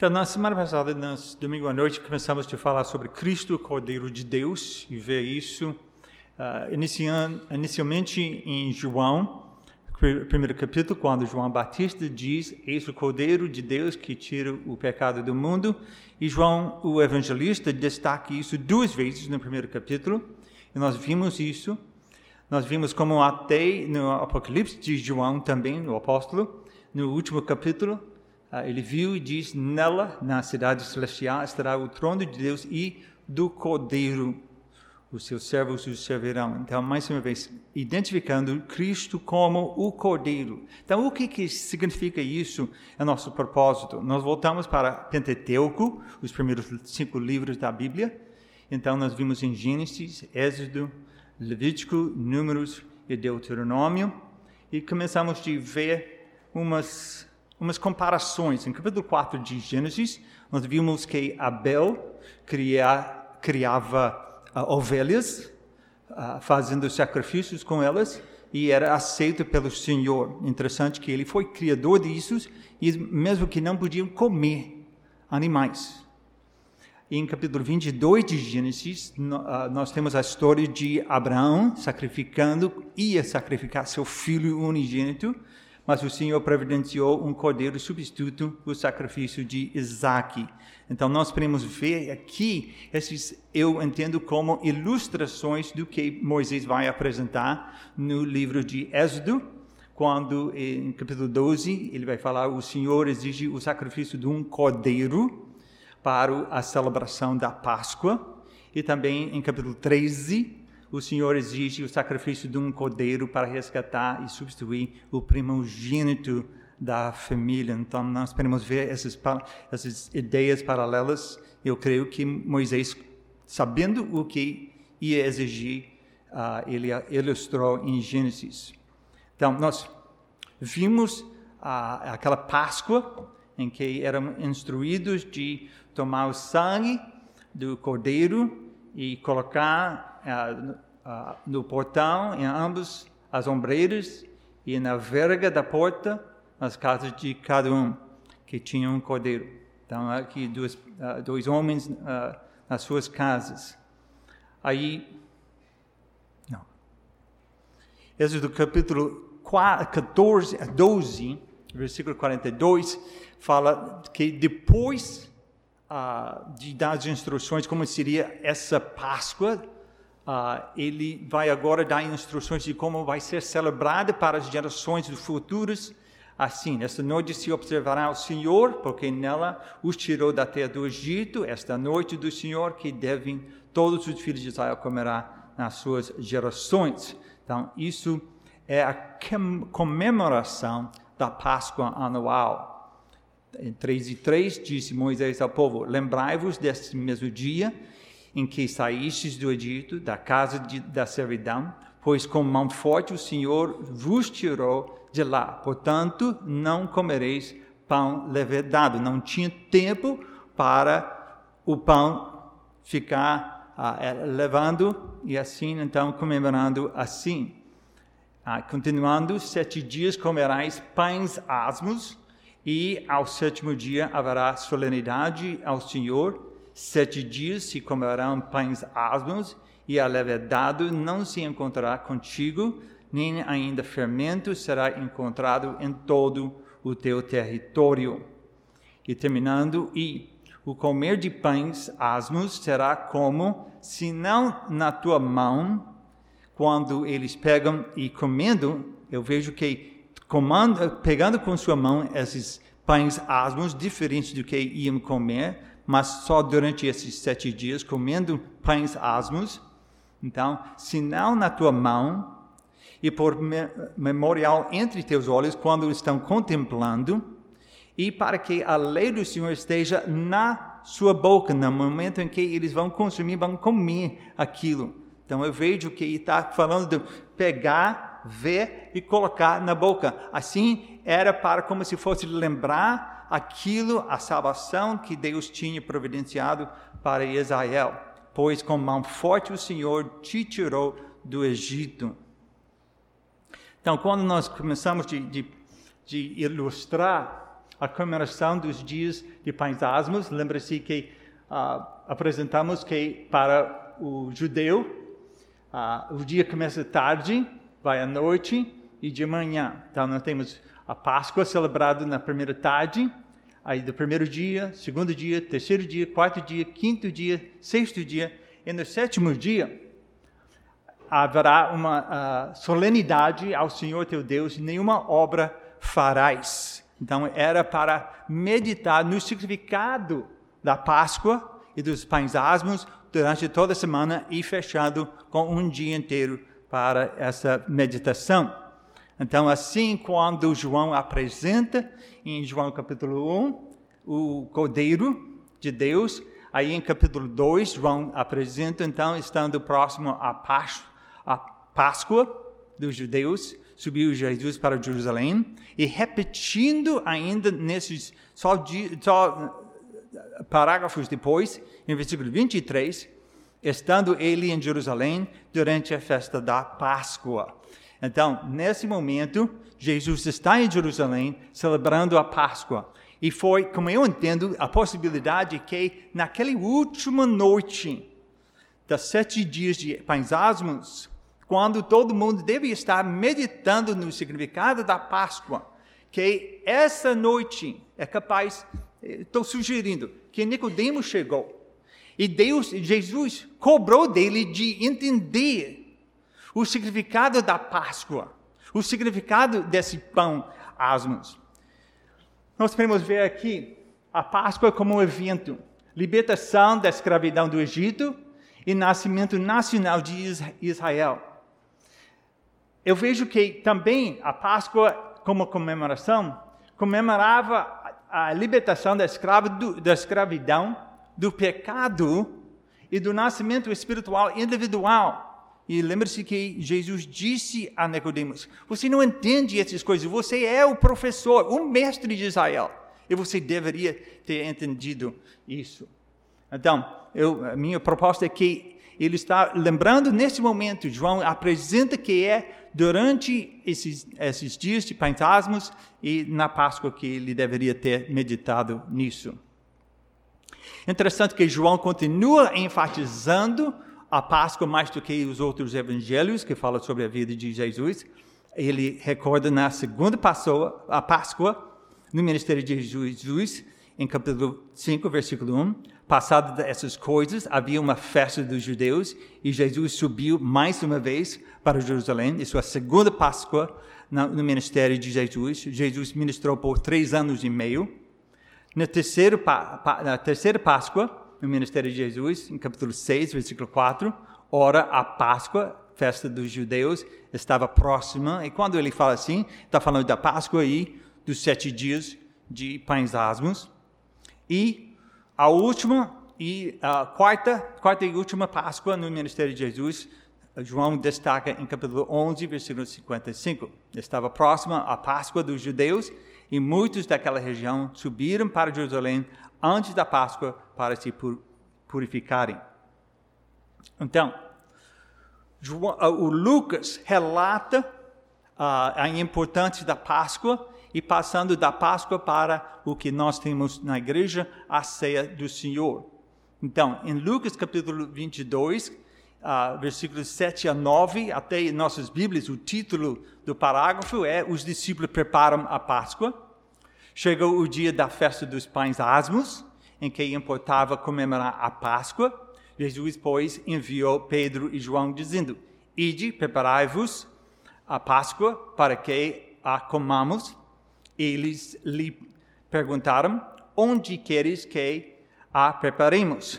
Então, na semana passada, no domingo à noite, começamos a falar sobre Cristo, o Cordeiro de Deus, e ver isso uh, iniciando, inicialmente em João, primeiro capítulo, quando João Batista diz: Eis o Cordeiro de Deus que tira o pecado do mundo. E João, o evangelista, destaca isso duas vezes no primeiro capítulo, e nós vimos isso. Nós vimos como até no Apocalipse de João também, o apóstolo, no último capítulo, ah, ele viu e diz: Nela, na cidade celestial, estará o trono de Deus e do Cordeiro. Os seus servos o servirão. Então, mais uma vez, identificando Cristo como o Cordeiro. Então, o que, que significa isso? É nosso propósito. Nós voltamos para Pentateuco, os primeiros cinco livros da Bíblia. Então, nós vimos em Gênesis, Êxodo, Levítico, Números e Deuteronômio. E começamos a ver umas umas comparações. Em capítulo 4 de Gênesis, nós vimos que Abel cria, criava uh, ovelhas, uh, fazendo sacrifícios com elas, e era aceito pelo Senhor. Interessante que ele foi criador disso, e mesmo que não podiam comer animais. E em capítulo 22 de Gênesis, ah, nós temos a história de Abraão sacrificando, ia sacrificar seu filho unigênito, mas o Senhor providenciou um cordeiro substituto, o sacrifício de Isaac. Então nós podemos ver aqui esses, eu entendo como ilustrações do que Moisés vai apresentar no livro de Êxodo, quando em capítulo 12 ele vai falar o Senhor exige o sacrifício de um cordeiro para a celebração da Páscoa, e também em capítulo 13 o Senhor exige o sacrifício de um cordeiro para resgatar e substituir o primogênito da família. Então, nós podemos ver essas, essas ideias paralelas. Eu creio que Moisés, sabendo o que ia exigir, uh, ele ilustrou em Gênesis. Então, nós vimos uh, aquela Páscoa em que eram instruídos de tomar o sangue do cordeiro e colocar no portão, em ambos as ombreiras e na verga da porta, nas casas de cada um que tinha um cordeiro. Então, aqui dois, uh, dois homens nas suas casas. Aí, não. Êxodo capítulo 14, 12, versículo 42, fala que depois uh, de dar as instruções como seria essa Páscoa, Uh, ele vai agora dar instruções de como vai ser celebrada para as gerações futuras. Assim, nesta noite se observará o Senhor, porque nela os tirou da terra do Egito, esta noite do Senhor, que devem todos os filhos de Israel comerá nas suas gerações. Então, isso é a comemoração da Páscoa anual. Em 3 e 3 disse Moisés ao povo: Lembrai-vos deste mesmo dia em que saístes do Egito, da casa de, da servidão, pois com mão forte o Senhor vos tirou de lá. Portanto, não comereis pão levedado. Não tinha tempo para o pão ficar ah, é, levando e assim, então, comemorando assim. Ah, continuando, sete dias comerás pães asmos e ao sétimo dia haverá solenidade ao Senhor Sete dias se comerão pães asmos, e a levedade não se encontrará contigo, nem ainda fermento será encontrado em todo o teu território. E terminando, e o comer de pães asmos será como, se não na tua mão, quando eles pegam e comendo, eu vejo que comando, pegando com sua mão esses pães asmos, diferentes do que iam comer, mas só durante esses sete dias, comendo pães asmos. Então, sinal na tua mão e por memorial entre teus olhos quando estão contemplando, e para que a lei do Senhor esteja na sua boca, no momento em que eles vão consumir, vão comer aquilo. Então eu vejo que está falando de pegar, ver e colocar na boca. Assim era para como se fosse lembrar aquilo, a salvação que Deus tinha providenciado para Israel, pois com mão forte o Senhor te tirou do Egito. Então, quando nós começamos de, de, de ilustrar a comemoração dos dias de Pães Asmos. Lembra-se que uh, apresentamos que para o judeu, uh, o dia começa tarde, vai à noite e de manhã. Então, nós temos a Páscoa celebrada na primeira tarde, aí do primeiro dia, segundo dia, terceiro dia, quarto dia, quinto dia, sexto dia, e no sétimo dia haverá uma uh, solenidade ao Senhor teu Deus, nenhuma obra farás. Então era para meditar no significado da Páscoa e dos pães asmos durante toda a semana e fechado com um dia inteiro para essa meditação. Então, assim, quando João apresenta em João capítulo 1 o Cordeiro de Deus, aí em capítulo 2, João apresenta, então, estando próximo à Páscoa dos judeus, subiu Jesus para Jerusalém e repetindo ainda nesses só, só parágrafos depois, em versículo 23, estando ele em Jerusalém durante a festa da Páscoa. Então, nesse momento, Jesus está em Jerusalém celebrando a Páscoa. E foi, como eu entendo, a possibilidade que naquela última noite das sete dias de pães asmos, quando todo mundo deve estar meditando no significado da Páscoa, que essa noite é capaz, estou sugerindo, que Nicodemo chegou e Deus, Jesus cobrou dele de entender o significado da Páscoa, o significado desse pão asmos. Nós podemos ver aqui a Páscoa como um evento, libertação da escravidão do Egito e nascimento nacional de Israel. Eu vejo que também a Páscoa, como comemoração, comemorava a libertação da, da escravidão, do pecado e do nascimento espiritual individual. E lembre-se que Jesus disse a Nicodemos: Você não entende essas coisas, você é o professor, o mestre de Israel. E você deveria ter entendido isso. Então, eu, a minha proposta é que ele está lembrando nesse momento, João apresenta que é durante esses, esses dias de Pentasmos e na Páscoa que ele deveria ter meditado nisso. Interessante que João continua enfatizando a Páscoa mais do que os outros evangelhos que falam sobre a vida de Jesus. Ele recorda na segunda Páscoa, a Páscoa, no ministério de Jesus, em capítulo 5, versículo 1. Passado essas coisas, havia uma festa dos judeus e Jesus subiu mais uma vez para Jerusalém. Isso é a segunda Páscoa no ministério de Jesus. Jesus ministrou por três anos e meio. Na terceira, na terceira Páscoa, no ministério de Jesus, em capítulo 6, versículo 4, ora a Páscoa, festa dos judeus, estava próxima. E quando ele fala assim, está falando da Páscoa e dos sete dias de pães asmos. E a última e a quarta, quarta e última Páscoa no ministério de Jesus, João destaca em capítulo 11, versículo 55. Estava próxima a Páscoa dos judeus e muitos daquela região subiram para Jerusalém antes da Páscoa para se purificarem. Então, o Lucas relata a importância da Páscoa e passando da Páscoa para o que nós temos na igreja, a ceia do Senhor. Então, em Lucas capítulo 22, uh, versículos 7 a 9, até em nossas Bíblias, o título do parágrafo é Os discípulos preparam a Páscoa. Chegou o dia da festa dos pães asmos, em que importava comemorar a Páscoa. Jesus, pois, enviou Pedro e João, dizendo: Ide, preparai-vos a Páscoa para que a comamos eles lhe perguntaram: Onde queres que a preparemos?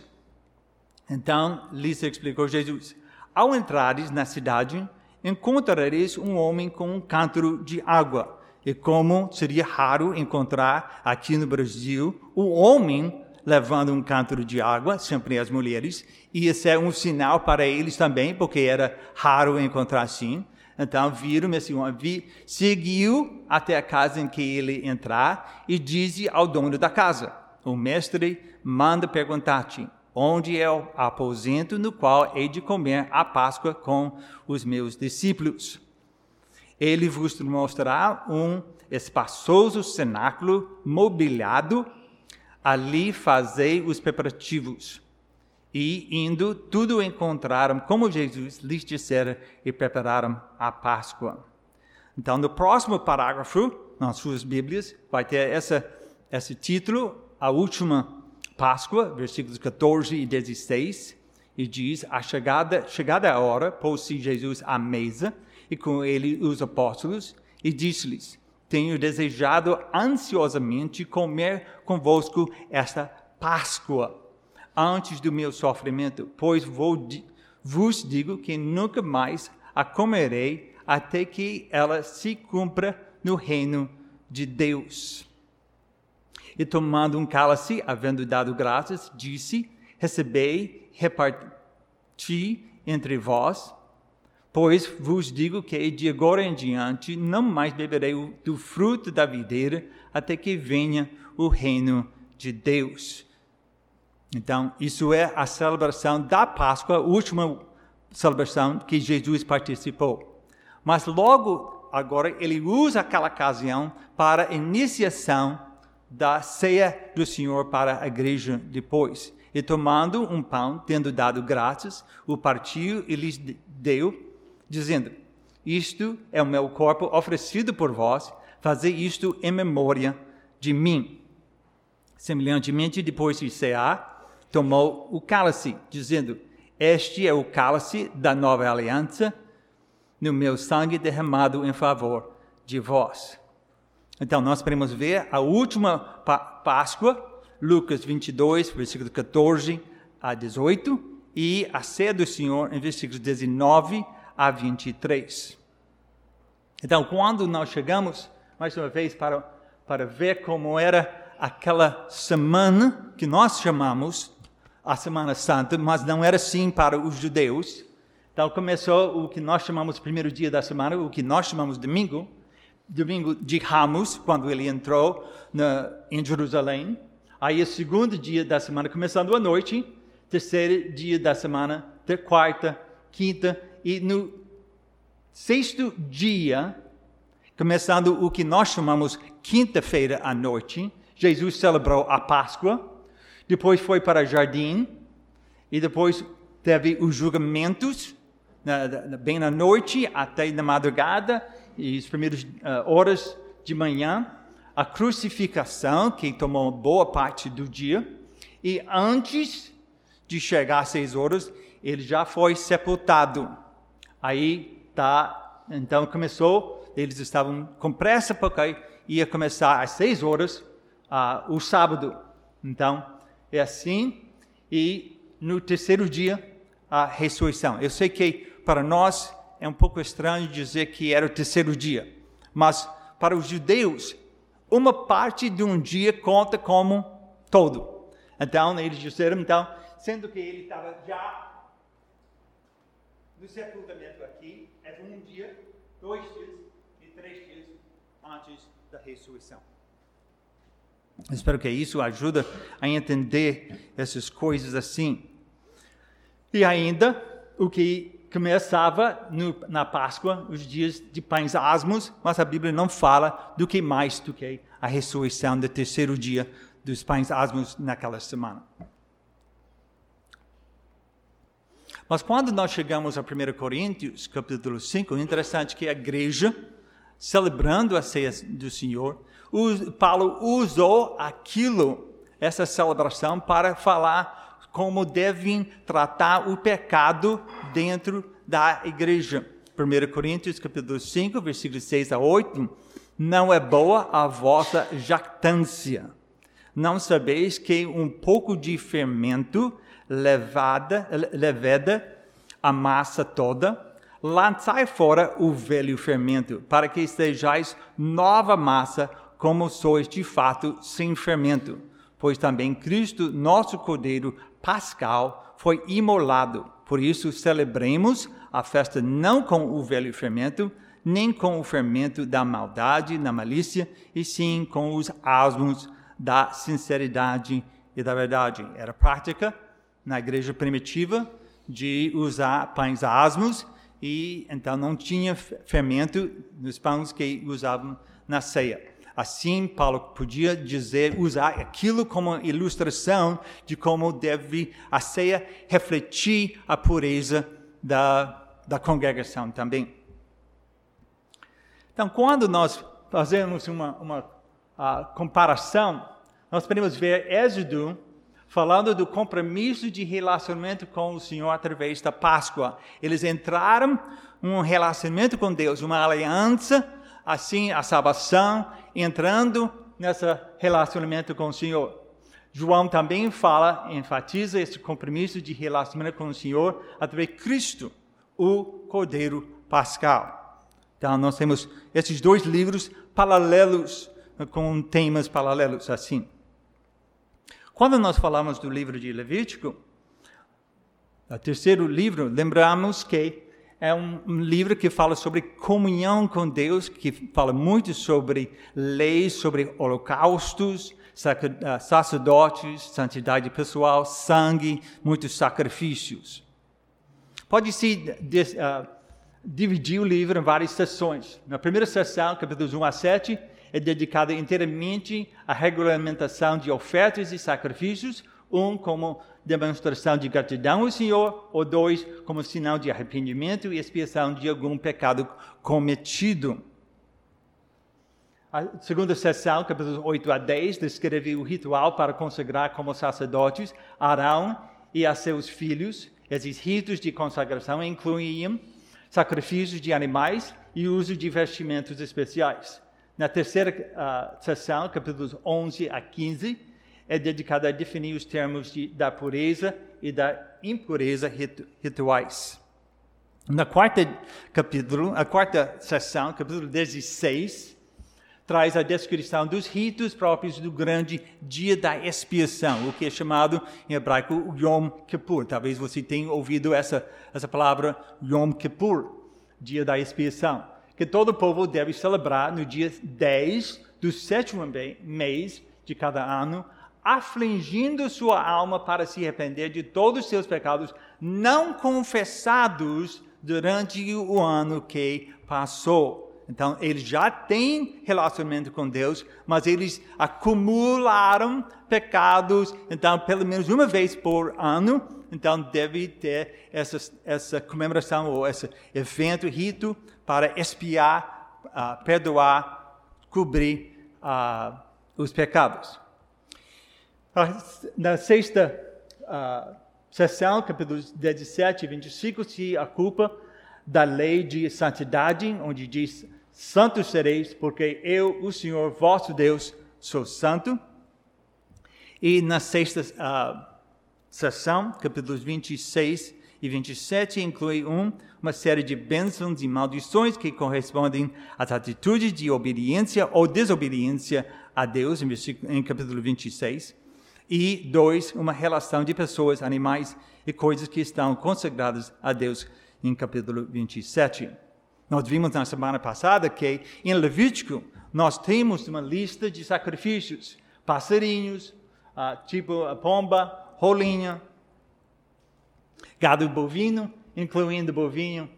Então lhes explicou Jesus: Ao entrares na cidade, encontrareis um homem com um cântaro de água. E como seria raro encontrar aqui no Brasil um homem levando um cântaro de água, sempre as mulheres, ia ser um sinal para eles também, porque era raro encontrar assim. Então viram esse homem, seguiu até a casa em que ele entrar e disse ao dono da casa: O mestre manda perguntar-te onde é o aposento no qual hei de comer a Páscoa com os meus discípulos. Ele vos mostrará um espaçoso cenáculo mobiliado, ali fazei os preparativos. E indo, tudo encontraram como Jesus lhes dissera e prepararam a Páscoa. Então, no próximo parágrafo, nas suas Bíblias, vai ter essa, esse título, a última Páscoa, versículos 14 e 16, e diz: A chegada, chegada a hora, pôs-se Jesus à mesa, e com ele os apóstolos, e disse-lhes: Tenho desejado ansiosamente comer convosco esta Páscoa antes do meu sofrimento, pois vou, vos digo que nunca mais a comerei até que ela se cumpra no reino de Deus. E tomando um cálice, havendo dado graças, disse: Recebei, reparti entre vós, pois vos digo que de agora em diante não mais beberei do fruto da videira até que venha o reino de Deus. Então, isso é a celebração da Páscoa, a última celebração que Jesus participou. Mas logo agora ele usa aquela ocasião para a iniciação da ceia do Senhor para a igreja depois. E tomando um pão, tendo dado graças, o partiu e lhes deu, dizendo: Isto é o meu corpo oferecido por vós, fazei isto em memória de mim. Semelhantemente, depois de cear, tomou o cálice, dizendo: Este é o cálice da nova aliança, no meu sangue derramado em favor de vós. Então, nós podemos ver a última Páscoa, Lucas 22, versículo 14 a 18, e a ceia do Senhor, em versículos 19 a 23. Então, quando nós chegamos, mais uma vez, para, para ver como era aquela semana que nós chamamos a Semana Santa, mas não era assim para os judeus. Então começou o que nós chamamos primeiro dia da semana, o que nós chamamos domingo, domingo de Ramos, quando ele entrou na, em Jerusalém. Aí o segundo dia da semana, começando à noite, terceiro dia da semana, quarta, quinta, e no sexto dia, começando o que nós chamamos quinta-feira à noite, Jesus celebrou a Páscoa depois foi para o jardim, e depois teve os julgamentos, bem na noite até na madrugada, e as primeiras uh, horas de manhã, a crucificação, que tomou boa parte do dia, e antes de chegar às seis horas, ele já foi sepultado. Aí tá, então começou, eles estavam com pressa porque ia começar às seis horas uh, o sábado. Então, é assim, e no terceiro dia, a ressurreição. Eu sei que para nós é um pouco estranho dizer que era o terceiro dia, mas para os judeus, uma parte de um dia conta como todo. Então, eles disseram, então, sendo que ele estava já no sepultamento aqui, é um dia, dois dias e três dias antes da ressurreição. Espero que isso ajude a entender essas coisas assim. E ainda, o que começava no, na Páscoa, os dias de pães asmos, mas a Bíblia não fala do que mais do que a ressurreição do terceiro dia dos pães asmos naquela semana. Mas quando nós chegamos a 1 Coríntios, capítulo 5, é interessante que a igreja, celebrando a ceia do Senhor, Paulo usou aquilo, essa celebração, para falar como devem tratar o pecado dentro da igreja. 1 Coríntios capítulo 5, versículos 6 a 8, não é boa a vossa jactância. Não sabeis que um pouco de fermento levada, leveda a massa toda, lançai fora o velho fermento, para que estejais nova massa, como sois de fato sem fermento, pois também Cristo, nosso Cordeiro Pascal, foi imolado. Por isso celebremos a festa não com o velho fermento, nem com o fermento da maldade, da malícia, e sim com os asmos da sinceridade e da verdade. Era prática na igreja primitiva de usar pães asmos e então não tinha fermento nos pães que usavam na ceia. Assim, Paulo podia dizer, usar aquilo como ilustração de como deve a ceia refletir a pureza da, da congregação também. Então, quando nós fazemos uma, uma comparação, nós podemos ver Êxodo falando do compromisso de relacionamento com o Senhor através da Páscoa. Eles entraram um relacionamento com Deus, uma aliança, assim a salvação, entrando nesse relacionamento com o Senhor. João também fala, enfatiza esse compromisso de relacionamento com o Senhor através de Cristo, o Cordeiro Pascal. Então, nós temos esses dois livros paralelos, com temas paralelos assim. Quando nós falamos do livro de Levítico, o terceiro livro, lembramos que é um, livro que fala sobre comunhão com Deus, que fala muito sobre leis, sobre holocaustos, ah, sacerdotes, santidade pessoal, sangue, muitos sacrifícios. Pode-se uh, dividir o livro em várias sessões. Na primeira sessão, capítulos 1 a 7, é dedicada inteiramente à regulamentação de ofertas e sacrifícios, um como demonstração de gratidão ao Senhor, ou dois como sinal de arrependimento e expiação de algum pecado cometido. A segunda sessão, capítulos 8 a 10, descreve o ritual para consagrar como sacerdotes Arão e a seus filhos. Esses ritos de consagração incluíam sacrifícios de animais e uso de vestimentos especiais. Na terceira uh, sessão, capítulos 11 a 15, é dedicada a definir os termos de, da pureza e da impureza ritu rituais. Na quarta capítulo, a quarta sessão, capítulo 16, traz a descrição dos ritos próprios do grande dia da expiação, o que é chamado em hebraico Yom Kippur. Talvez você tenha ouvido essa, essa palavra Yom Kippur, dia da expiação, que todo o povo deve celebrar no dia 10 do sétimo mês de cada ano, afligindo sua alma para se arrepender de todos os seus pecados não confessados durante o ano que passou. Então, eles já têm relacionamento com Deus, mas eles acumularam pecados. Então, pelo menos uma vez por ano, então deve ter essa, essa comemoração ou esse evento, rito, para expiar, uh, perdoar, cobrir uh, os pecados. Na sexta uh, sessão, capítulos 17 e 25, se ocupa da lei de santidade, onde diz Santos sereis, porque eu, o Senhor vosso Deus, sou santo. E na sexta uh, sessão, capítulos 26 e 27, inclui um, uma série de bênçãos e maldições que correspondem às atitudes de obediência ou desobediência a Deus, em, capítulo 26. E dois, uma relação de pessoas, animais e coisas que estão consagradas a Deus, em capítulo 27. Nós vimos na semana passada que em Levítico nós temos uma lista de sacrifícios, passarinhos, uh, tipo a pomba, rolinha, gado bovino, incluindo bovinho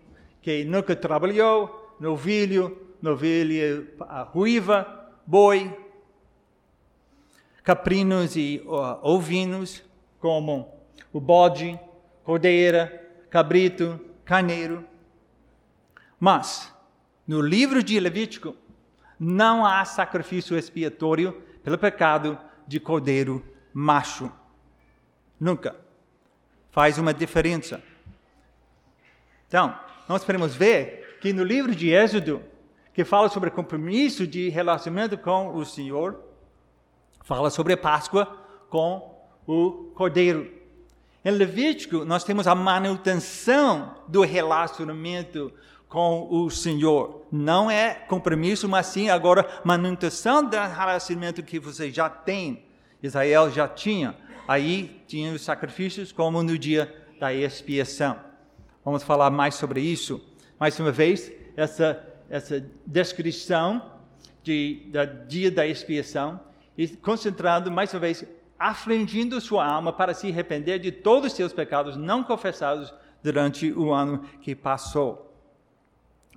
que nunca trabalhou, novilho, novilha ruiva, boi, caprinos e ovinos, como o bode, cordeira, cabrito, carneiro, mas, no livro de Levítico, não há sacrifício expiatório pelo pecado de cordeiro macho. Nunca. Faz uma diferença. Então, nós podemos ver que no livro de Êxodo, que fala sobre compromisso de relacionamento com o Senhor, fala sobre a Páscoa com o cordeiro. Em Levítico, nós temos a manutenção do relacionamento com o Senhor. Não é compromisso, mas sim agora manutenção do relacionamento que você já tem. Israel já tinha. Aí tinha os sacrifícios como no dia da expiação. Vamos falar mais sobre isso. Mais uma vez, essa, essa descrição de, do dia da expiação, e concentrando mais uma vez, afligindo sua alma para se arrepender de todos os seus pecados não confessados durante o ano que passou.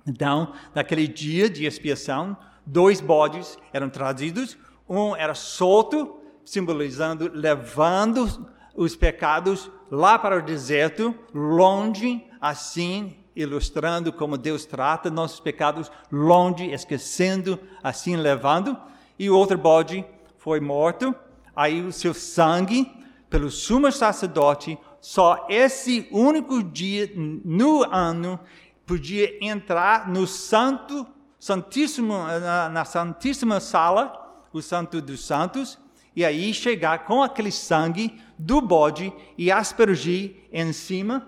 Então, naquele dia de expiação, dois bodes eram trazidos, um era solto, simbolizando levando os pecados lá para o deserto, longe, assim ilustrando como Deus trata nossos pecados, longe, esquecendo, assim levando. E o outro bode foi morto, aí o seu sangue, pelo sumo sacerdote, só esse único dia no ano podia entrar no santo, santíssimo, na, na santíssima sala, o santo dos santos, e aí chegar com aquele sangue do bode e aspergir em cima.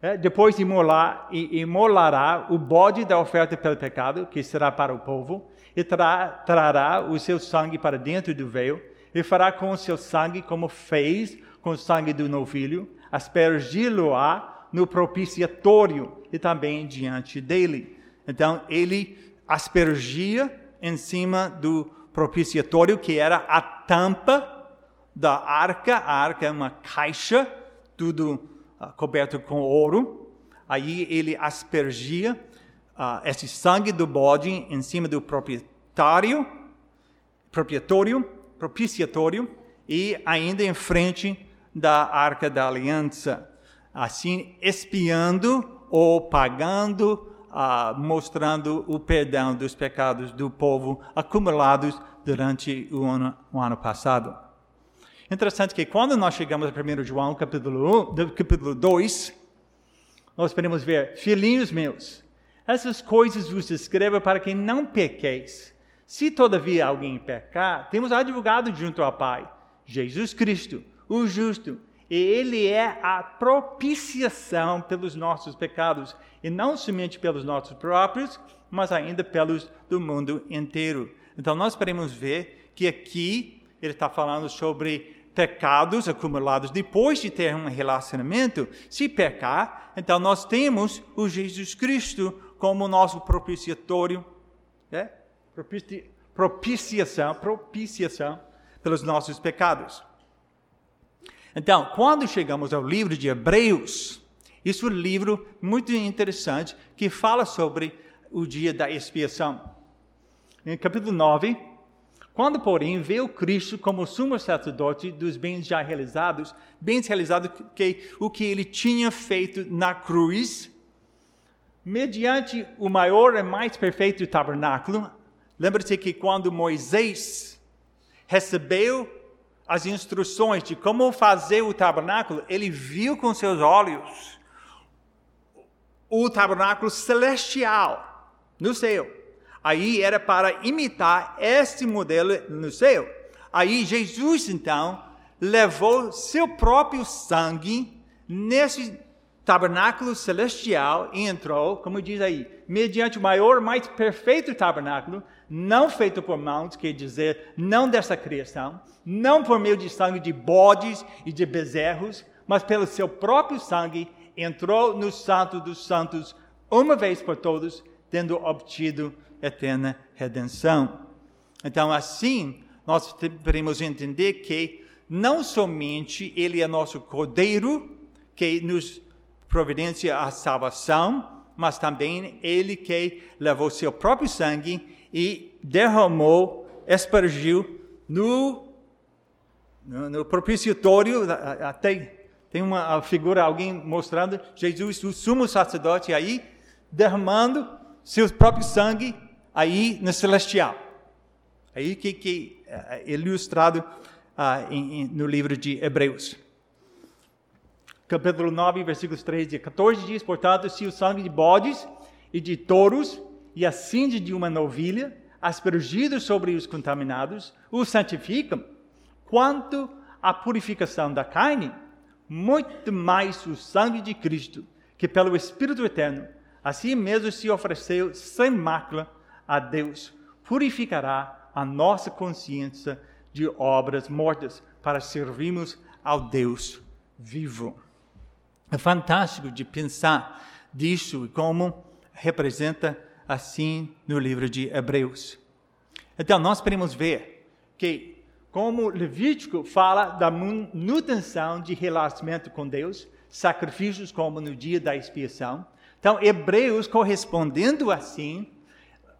É, depois imolar, imolará o bode da oferta pelo pecado, que será para o povo, e tra, trará o seu sangue para dentro do véu, e fará com o seu sangue como fez com o sangue do novilho, aspergi-lo-á no propiciatório e também diante dele. Então, ele aspergia em cima do propiciatório, que era a tampa da arca. A arca é uma caixa, tudo uh, coberto com ouro. Aí ele aspergia uh, esse sangue do bode em cima do proprietário, proprietário, propiciatório, e ainda em frente da arca da aliança, assim espiando ou pagando ah, mostrando o perdão dos pecados do povo acumulados durante o ano, o ano passado. Interessante que quando nós chegamos a 1 João, capítulo, 1, capítulo 2, nós podemos ver, filhinhos meus, essas coisas vos escrevo para que não pequeis. Se todavia alguém pecar, temos advogado junto ao Pai, Jesus Cristo, o justo, e Ele é a propiciação pelos nossos pecados, e não somente pelos nossos próprios, mas ainda pelos do mundo inteiro. Então nós podemos ver que aqui ele está falando sobre pecados acumulados depois de ter um relacionamento. Se pecar, então nós temos o Jesus Cristo como nosso propiciatório, né? propiciação, propiciação pelos nossos pecados. Então, quando chegamos ao livro de Hebreus, isso é um livro muito interessante que fala sobre o dia da expiação. Em capítulo 9, quando, porém, veio Cristo como sumo sacerdote dos bens já realizados, bens realizados que o que ele tinha feito na cruz, mediante o maior e mais perfeito tabernáculo. Lembra-se que quando Moisés recebeu as instruções de como fazer o tabernáculo, ele viu com seus olhos o tabernáculo celestial no céu. Aí era para imitar este modelo no céu. Aí Jesus então levou seu próprio sangue nesse tabernáculo celestial entrou, como diz aí, mediante o maior, mais perfeito tabernáculo, não feito por mãos, quer dizer, não dessa criação, não por meio de sangue de bodes e de bezerros, mas pelo seu próprio sangue, entrou no Santo dos Santos uma vez por todos, tendo obtido eterna redenção. Então, assim, nós podemos entender que não somente Ele é nosso Cordeiro, que nos providencia a salvação, mas também Ele que levou seu próprio sangue e derramou, espargiu no, no, no propiciatório, até tem uma figura, alguém mostrando Jesus, o sumo sacerdote, aí derramando seu próprio sangue aí no celestial. Aí que, que é ilustrado uh, em, em, no livro de Hebreus. Capítulo 9, versículos 13 e 14 diz, portanto, se o sangue de bodes e de touros e a cinza de uma novilha, aspergido sobre os contaminados, os santificam, quanto à purificação da carne, muito mais o sangue de Cristo, que pelo Espírito Eterno, assim mesmo se ofereceu sem mácula a Deus, purificará a nossa consciência de obras mortas para servirmos ao Deus vivo. É fantástico de pensar disso e como representa assim no livro de Hebreus. Então, nós podemos ver que, como Levítico fala da manutenção de relacionamento com Deus, sacrifícios como no dia da expiação. Então, Hebreus, correspondendo assim,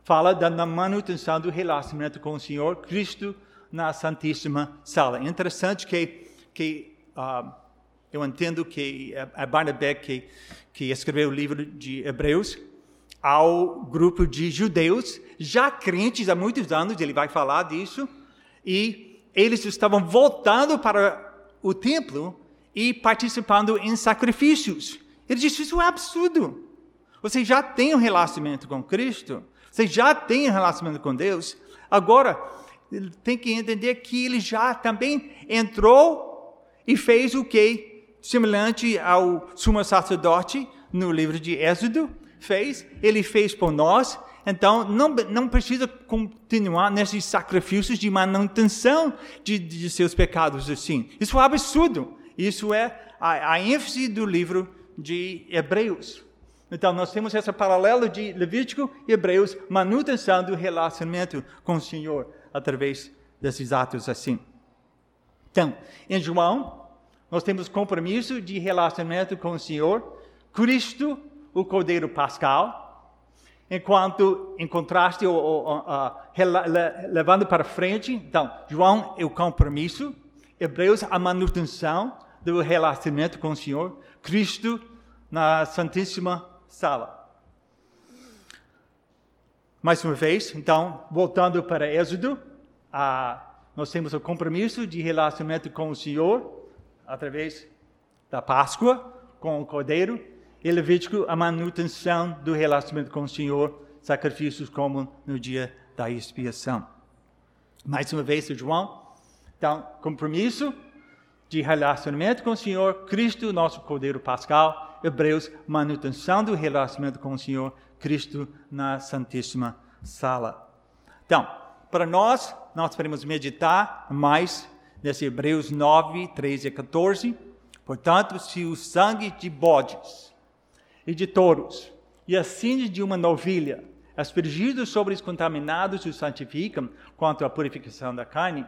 fala da manutenção do relacionamento com o Senhor Cristo na Santíssima Sala. É interessante que, que uh, eu entendo que é Barnabé que, que escreveu o livro de Hebreus ao grupo de judeus, já crentes há muitos anos, ele vai falar disso, e eles estavam voltando para o templo e participando em sacrifícios. Ele disse: Isso é absurdo. Você já tem um relacionamento com Cristo, você já tem um relacionamento com Deus. Agora, tem que entender que ele já também entrou e fez o que? Semelhante ao sumo sacerdote no livro de Êxodo fez, ele fez por nós. Então, não, não precisa continuar nesses sacrifícios de manutenção de, de seus pecados assim. Isso é absurdo. Isso é a, a ênfase do livro de Hebreus. Então, nós temos esse paralelo de Levítico e Hebreus, manutenção do relacionamento com o Senhor através desses atos assim. Então, em João, nós temos compromisso de relacionamento com o Senhor, Cristo, o Cordeiro Pascal, enquanto, em contraste, o, o, o, levando para frente, então, João é o compromisso, Hebreus a manutenção do relacionamento com o Senhor, Cristo na Santíssima Sala. Mais uma vez, então, voltando para Êxodo, nós temos o compromisso de relacionamento com o Senhor através da Páscoa, com o Cordeiro, e Levítico, a manutenção do relacionamento com o Senhor, sacrifícios como no dia da expiação. Mais uma vez, João, então, compromisso de relacionamento com o Senhor, Cristo, nosso Cordeiro Pascal, Hebreus, manutenção do relacionamento com o Senhor, Cristo na Santíssima Sala. Então, para nós, nós podemos meditar mais nesse Hebreus 9, 13 e 14. Portanto, se o sangue de bodes e de touros e a cinza de uma novilha, aspergidos sobre os contaminados, os santificam quanto à purificação da carne,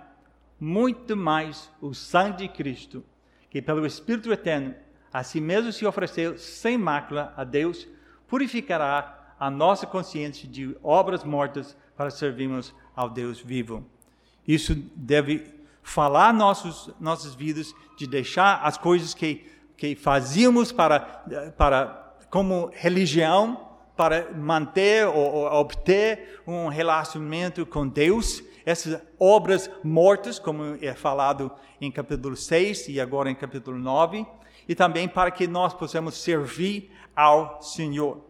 muito mais o sangue de Cristo, que pelo Espírito Eterno a si mesmo se ofereceu sem mácula a Deus, purificará a nossa consciência de obras mortas para servirmos ao Deus vivo. Isso deve falar nossos, nossas vidas, de deixar as coisas que, que fazíamos para, para, como religião, para manter ou, ou obter um relacionamento com Deus, essas obras mortas, como é falado em capítulo 6 e agora em capítulo 9, e também para que nós possamos servir ao Senhor.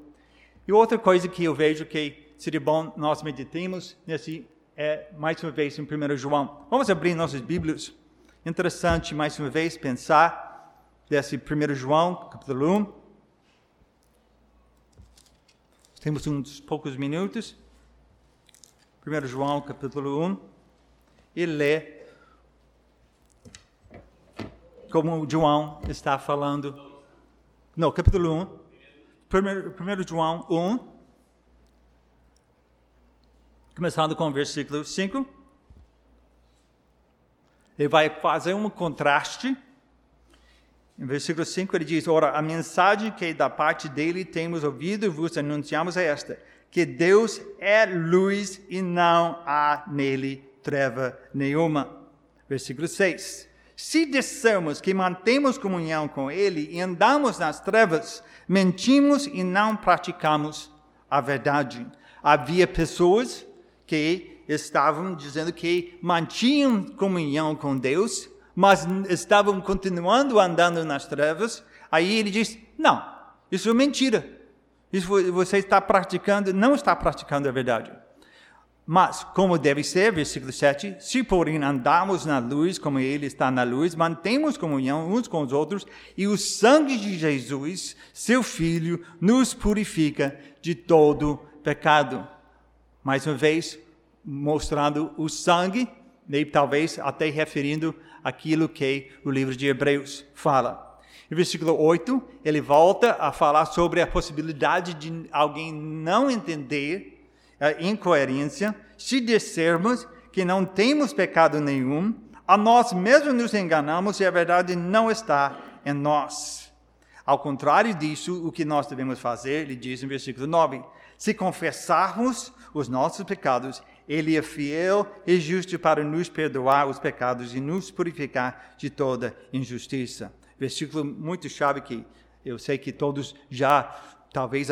E outra coisa que eu vejo que seria bom nós meditemos nesse é mais uma vez em 1 João. Vamos abrir nossas Bíblias. Interessante mais uma vez pensar desse 1 João, capítulo 1. Temos uns poucos minutos. 1 João, capítulo 1, e lê como João está falando. Não, capítulo 1. 1 João 1, começando com o versículo 5. Ele vai fazer um contraste. Em versículo 5 ele diz: Ora, a mensagem que da parte dele temos ouvido e vos anunciamos é esta: que Deus é luz e não há nele treva nenhuma. Versículo 6. Se dissermos que mantemos comunhão com Ele e andamos nas trevas, mentimos e não praticamos a verdade. Havia pessoas que estavam dizendo que mantinham comunhão com Deus, mas estavam continuando andando nas trevas. Aí ele diz: Não, isso é mentira. Isso você está praticando, não está praticando a verdade. Mas, como deve ser, versículo 7, se porém andamos na luz, como Ele está na luz, mantemos comunhão uns com os outros, e o sangue de Jesus, seu Filho, nos purifica de todo pecado. Mais uma vez, mostrando o sangue, e talvez até referindo aquilo que o livro de Hebreus fala. No versículo 8, ele volta a falar sobre a possibilidade de alguém não entender a incoerência se dissermos que não temos pecado nenhum, a nós mesmos nos enganamos e a verdade não está em nós. Ao contrário disso, o que nós devemos fazer, ele diz no versículo 9: se confessarmos os nossos pecados, ele é fiel e justo para nos perdoar os pecados e nos purificar de toda injustiça. Versículo muito chave que eu sei que todos já talvez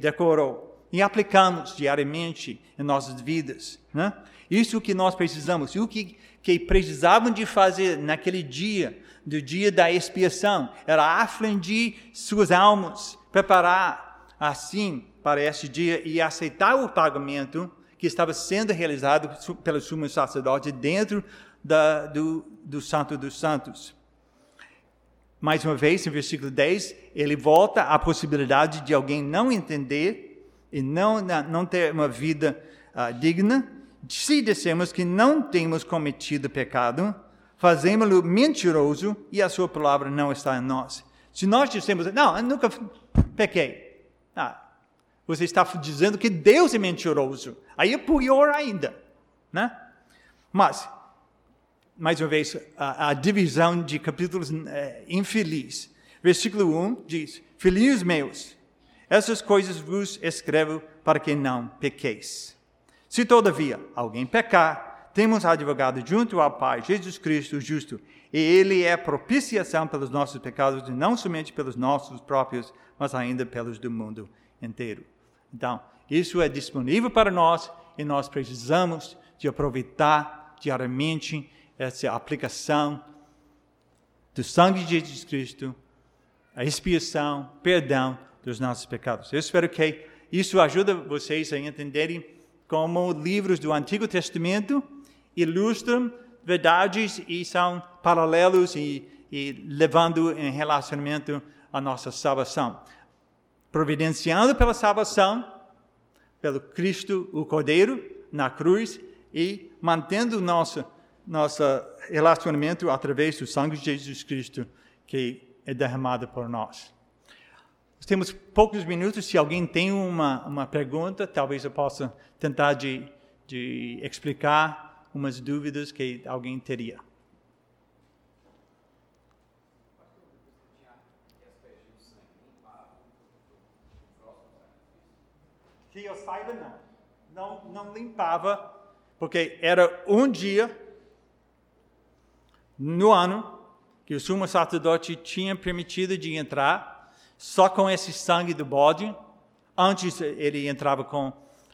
decorou e aplicamos diariamente em nossas vidas. Né? Isso que nós precisamos, o que, que precisavam de fazer naquele dia, do dia da expiação, era afligir suas almas, preparar assim para este dia e aceitar o pagamento que estava sendo realizado pelo sumo sacerdote dentro da, do, do Santo dos Santos. Mais uma vez, em versículo 10, ele volta à possibilidade de alguém não entender e não, não ter uma vida uh, digna. Se dissemos que não temos cometido pecado, fazemos-lo mentiroso e a sua palavra não está em nós. Se nós dissemos, não, eu nunca pequei. Ah, você está dizendo que Deus é mentiroso. Aí é pior ainda, né? Mas, mais uma vez, a, a divisão de capítulos é, infeliz. Versículo 1 diz: Filhinhos meus, essas coisas vos escrevo para que não pequeis. Se todavia alguém pecar, temos advogado junto ao Pai, Jesus Cristo, justo, e ele é propiciação pelos nossos pecados, e não somente pelos nossos próprios, mas ainda pelos do mundo inteiro. Então, isso é disponível para nós e nós precisamos de aproveitar diariamente essa aplicação do sangue de Jesus Cristo, a expiação, perdão dos nossos pecados. Eu espero que isso ajude vocês a entenderem como livros do Antigo Testamento ilustram verdades e são paralelos e, e levando em relacionamento a nossa salvação providenciando pela salvação, pelo Cristo, o Cordeiro, na cruz, e mantendo nosso, nosso relacionamento através do sangue de Jesus Cristo, que é derramado por nós. Temos poucos minutos. Se alguém tem uma, uma pergunta, talvez eu possa tentar de, de explicar umas dúvidas que alguém teria. que eu saiba, não. Não, não limpava, porque era um dia no ano que o sumo sacerdote tinha permitido de entrar só com esse sangue do bode. Antes ele entrava com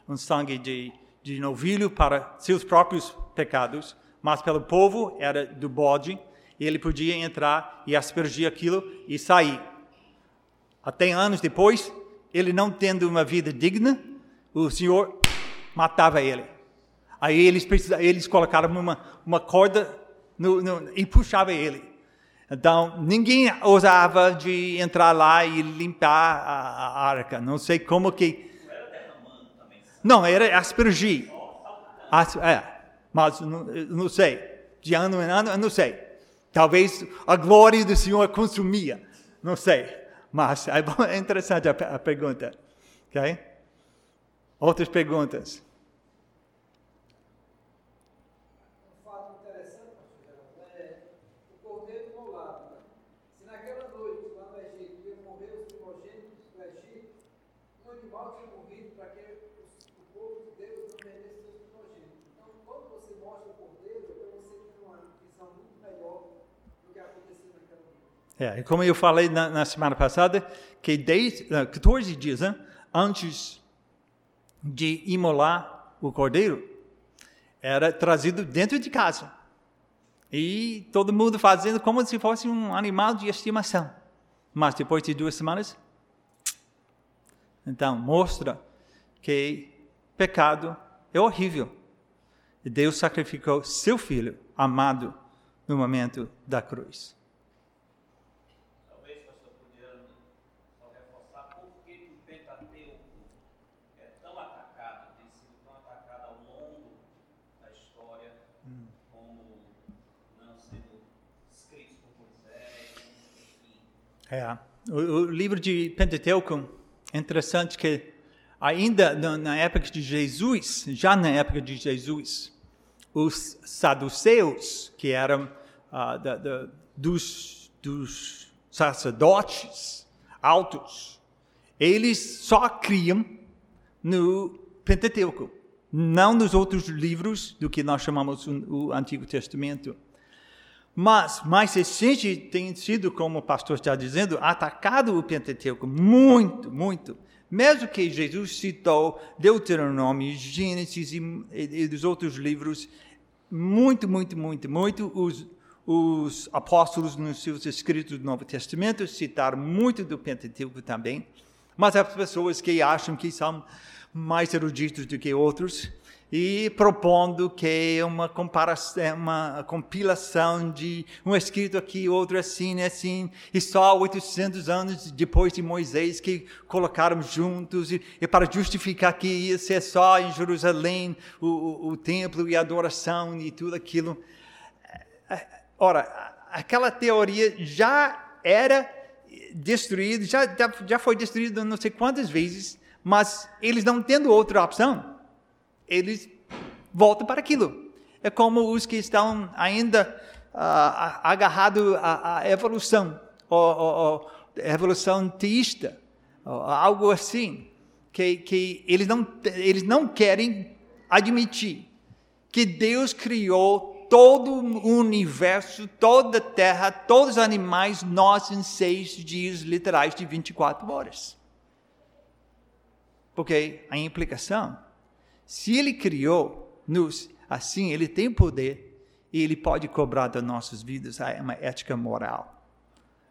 um sangue de, de novilho para seus próprios pecados, mas pelo povo era do bode. E ele podia entrar e aspergir aquilo e sair. Até anos depois, ele não tendo uma vida digna, o Senhor matava ele. Aí eles, eles colocaram uma, uma corda no, no, e puxava ele. Então, ninguém ousava de entrar lá e limpar a, a arca. Não sei como que... Não, era aspergir. As, é, mas não, não sei. De ano em ano, não sei. Talvez a glória do Senhor consumia. Não sei. Mas é, é interessante a, a pergunta. Okay? Outras perguntas? Um fato interessante, pastor é o cordeiro imolado. Né? Se naquela noite, lá no Egito, iam morrer os primogênitos do Egito, um animal tinha morrido para que o povo de Deus não perdesse seus primogênitos. Então, quando você mostra o cordeiro, é para você ter uma visão muito melhor do que aconteceu naquela noite. É, como eu falei na, na semana passada, que 10, 14 dias né, antes de imolar o cordeiro era trazido dentro de casa. E todo mundo fazendo como se fosse um animal de estimação. Mas depois de duas semanas, então mostra que pecado é horrível. E Deus sacrificou seu filho amado no momento da cruz. É. O, o, livro de Pentateuco é interessante que ainda na época de Jesus, já na época de Jesus, os saduceus, que eram uh, da, da, dos, dos sacerdotes, altos. Eles só criam no Pentateuco, não nos outros livros do que nós chamamos o, o Antigo Testamento. Mas mais recente tem sido, como o pastor está dizendo, atacado o Pentateuco muito, muito. Mesmo que Jesus citou Deuteronômio, Gênesis e, e, e dos outros livros, muito, muito, muito, muito, os, os apóstolos nos seus escritos do Novo Testamento citaram muito do Pentateuco também. Mas há pessoas que acham que são mais eruditos do que outros e propondo que é uma comparação, é uma compilação de um escrito aqui, outro assim, assim, e só 800 anos depois de Moisés que colocaram juntos e, e para justificar que ia ser só em Jerusalém o, o, o templo e a adoração e tudo aquilo. Ora, aquela teoria já era destruída, já, já foi destruída não sei quantas vezes, mas eles não tendo outra opção, eles voltam para aquilo. É como os que estão ainda uh, agarrados à, à, evolução, ou, ou, ou, evolução teísta, ou algo assim, que, que eles, não, eles não querem admitir que Deus criou todo o universo, toda a terra, todos os animais, nós em seis dias literais de 24 horas. Porque a implicação, se ele criou-nos assim, ele tem poder e ele pode cobrar das nossas vidas uma ética moral.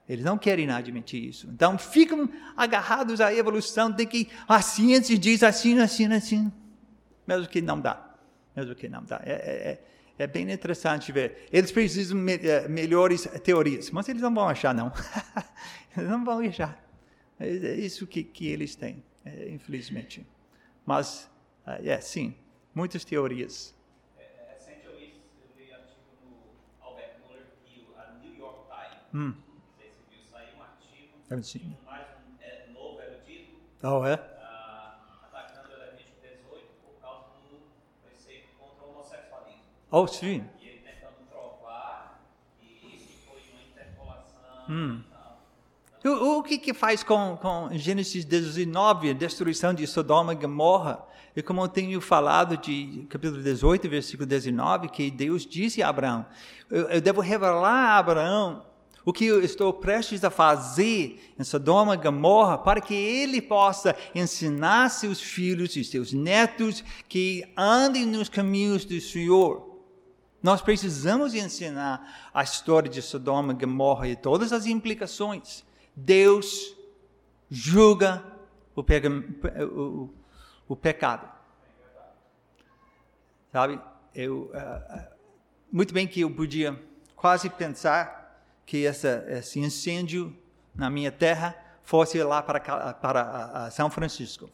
Eles não querem admitir isso. Então ficam agarrados à evolução de que a ciência diz assim, assim, assim. Mesmo que não dá. Mesmo que não dá. É, é, é é bem interessante ver. Eles precisam de eh, melhores teorias, mas eles não vão achar, não. eles não vão achar. É, é isso que, que eles têm, é, infelizmente. Mas, uh, é, sim, muitas teorias. Recente eu li, eu li artigo no Albert Muller e a New York Times. Hum. Não sei se viu, saiu um artigo um mais um é, novo erudito. Oh, é? Oh, sim. E ele tentando provar que isso foi uma interpolação. Hum. O, o que, que faz com, com Gênesis 19, a destruição de Sodoma e Gomorra? E como eu tenho falado de capítulo 18, versículo 19, que Deus disse a Abraão: eu, eu devo revelar a Abraão o que eu estou prestes a fazer em Sodoma e Gomorra, para que ele possa ensinar seus filhos e seus netos que andem nos caminhos do Senhor. Nós precisamos ensinar a história de Sodoma e Gomorra e todas as implicações. Deus julga o, o, o pecado. Sabe? Eu, uh, muito bem que eu podia quase pensar que essa, esse incêndio na minha terra fosse lá para, para São Francisco.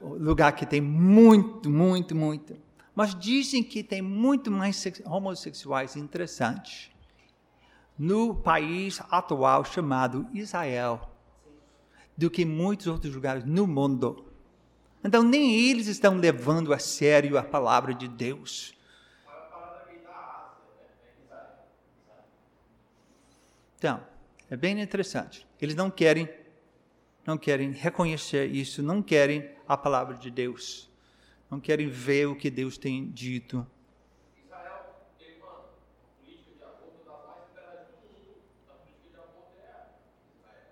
Lugar que tem muito, muito, muito mas dizem que tem muito mais homossexuais interessantes no país atual chamado Israel do que muitos outros lugares no mundo. Então, nem eles estão levando a sério a palavra de Deus. Então, é bem interessante. Eles não querem, não querem reconhecer isso, não querem a palavra de Deus não querem ver o que Deus tem dito. Israel tem uma política de aborto das mais liberais do mundo. A política de aborto é Israel.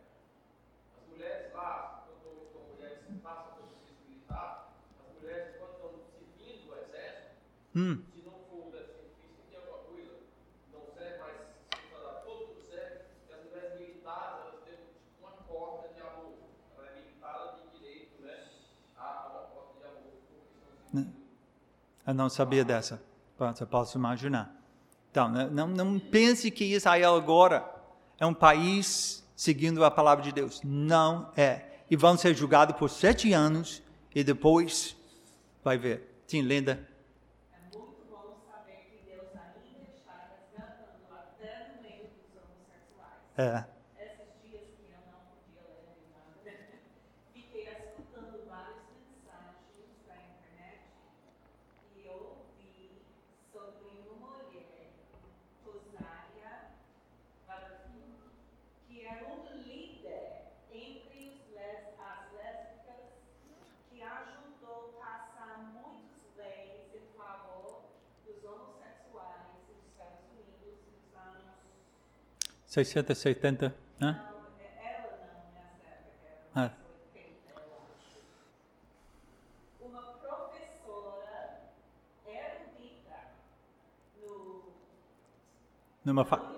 As mulheres lá, quando estão mulheres que passam pelo serviço militar, as mulheres, quando estão servindo o exército, hum. se não for o sacrifício, tem alguma coisa, não serve, mas se for dar todo o serve, que as mulheres militares, elas têm tipo uma corda de aborto. Ela é militada de direito, né? A uma corda de aborto. Eu não sabia dessa. Você pode imaginar. Então, né, não, não pense que Israel agora é um país seguindo a palavra de Deus. Não é. E vão ser julgados por sete anos e depois vai ver. Sim, Linda. É muito bom saber que Deus ainda está resgatando até no meio dos homossexuais. 680? Não, ela não, é a Uma professora erudita no. numa fa...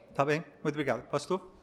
Tá bem, muito obrigado. Pastor?